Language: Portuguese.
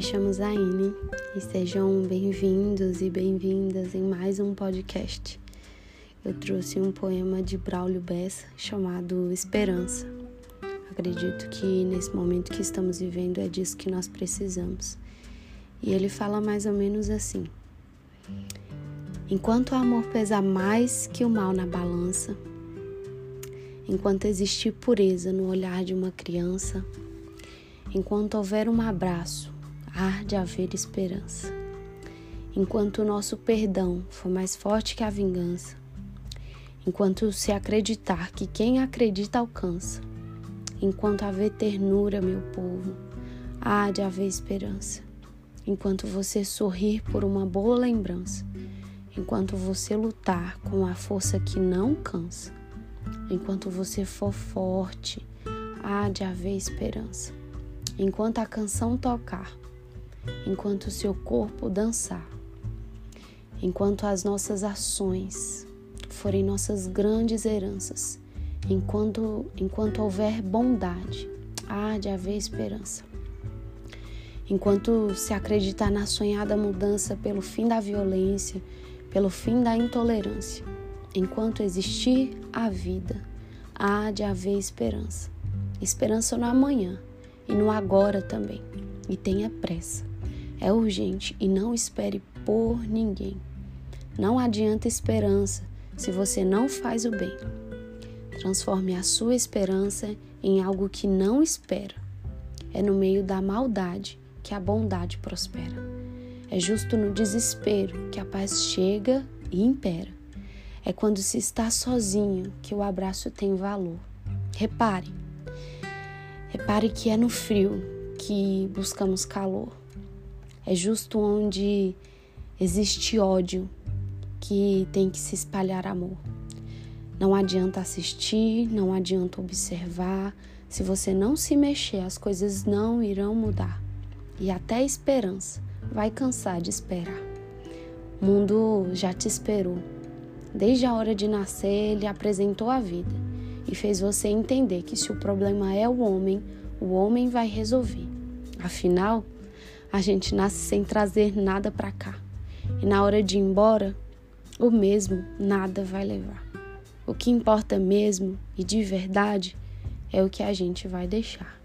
chamo Zaine e sejam bem-vindos e bem-vindas em mais um podcast. Eu trouxe um poema de Braulio Bessa chamado Esperança. Acredito que nesse momento que estamos vivendo é disso que nós precisamos. E ele fala mais ou menos assim: Enquanto o amor pesa mais que o mal na balança, enquanto existir pureza no olhar de uma criança, enquanto houver um abraço, há de haver esperança. Enquanto o nosso perdão for mais forte que a vingança, enquanto se acreditar que quem acredita alcança, enquanto haver ternura, meu povo, há de haver esperança. Enquanto você sorrir por uma boa lembrança, enquanto você lutar com a força que não cansa, enquanto você for forte, há de haver esperança. Enquanto a canção tocar, enquanto o seu corpo dançar, enquanto as nossas ações forem nossas grandes heranças, enquanto, enquanto houver bondade, há de haver esperança. Enquanto se acreditar na sonhada mudança pelo fim da violência, pelo fim da intolerância, enquanto existir a vida, há de haver esperança. Esperança no amanhã e no agora também. E tenha pressa. É urgente e não espere por ninguém. Não adianta esperança se você não faz o bem. Transforme a sua esperança em algo que não espera. É no meio da maldade que a bondade prospera. É justo no desespero que a paz chega e impera. É quando se está sozinho que o abraço tem valor. Repare, repare que é no frio que buscamos calor. É justo onde existe ódio que tem que se espalhar amor. Não adianta assistir, não adianta observar. Se você não se mexer, as coisas não irão mudar. E até a esperança vai cansar de esperar. O mundo já te esperou. Desde a hora de nascer, ele apresentou a vida e fez você entender que se o problema é o homem, o homem vai resolver. Afinal, a gente nasce sem trazer nada para cá. E na hora de ir embora, o mesmo nada vai levar. O que importa mesmo e de verdade é o que a gente vai deixar.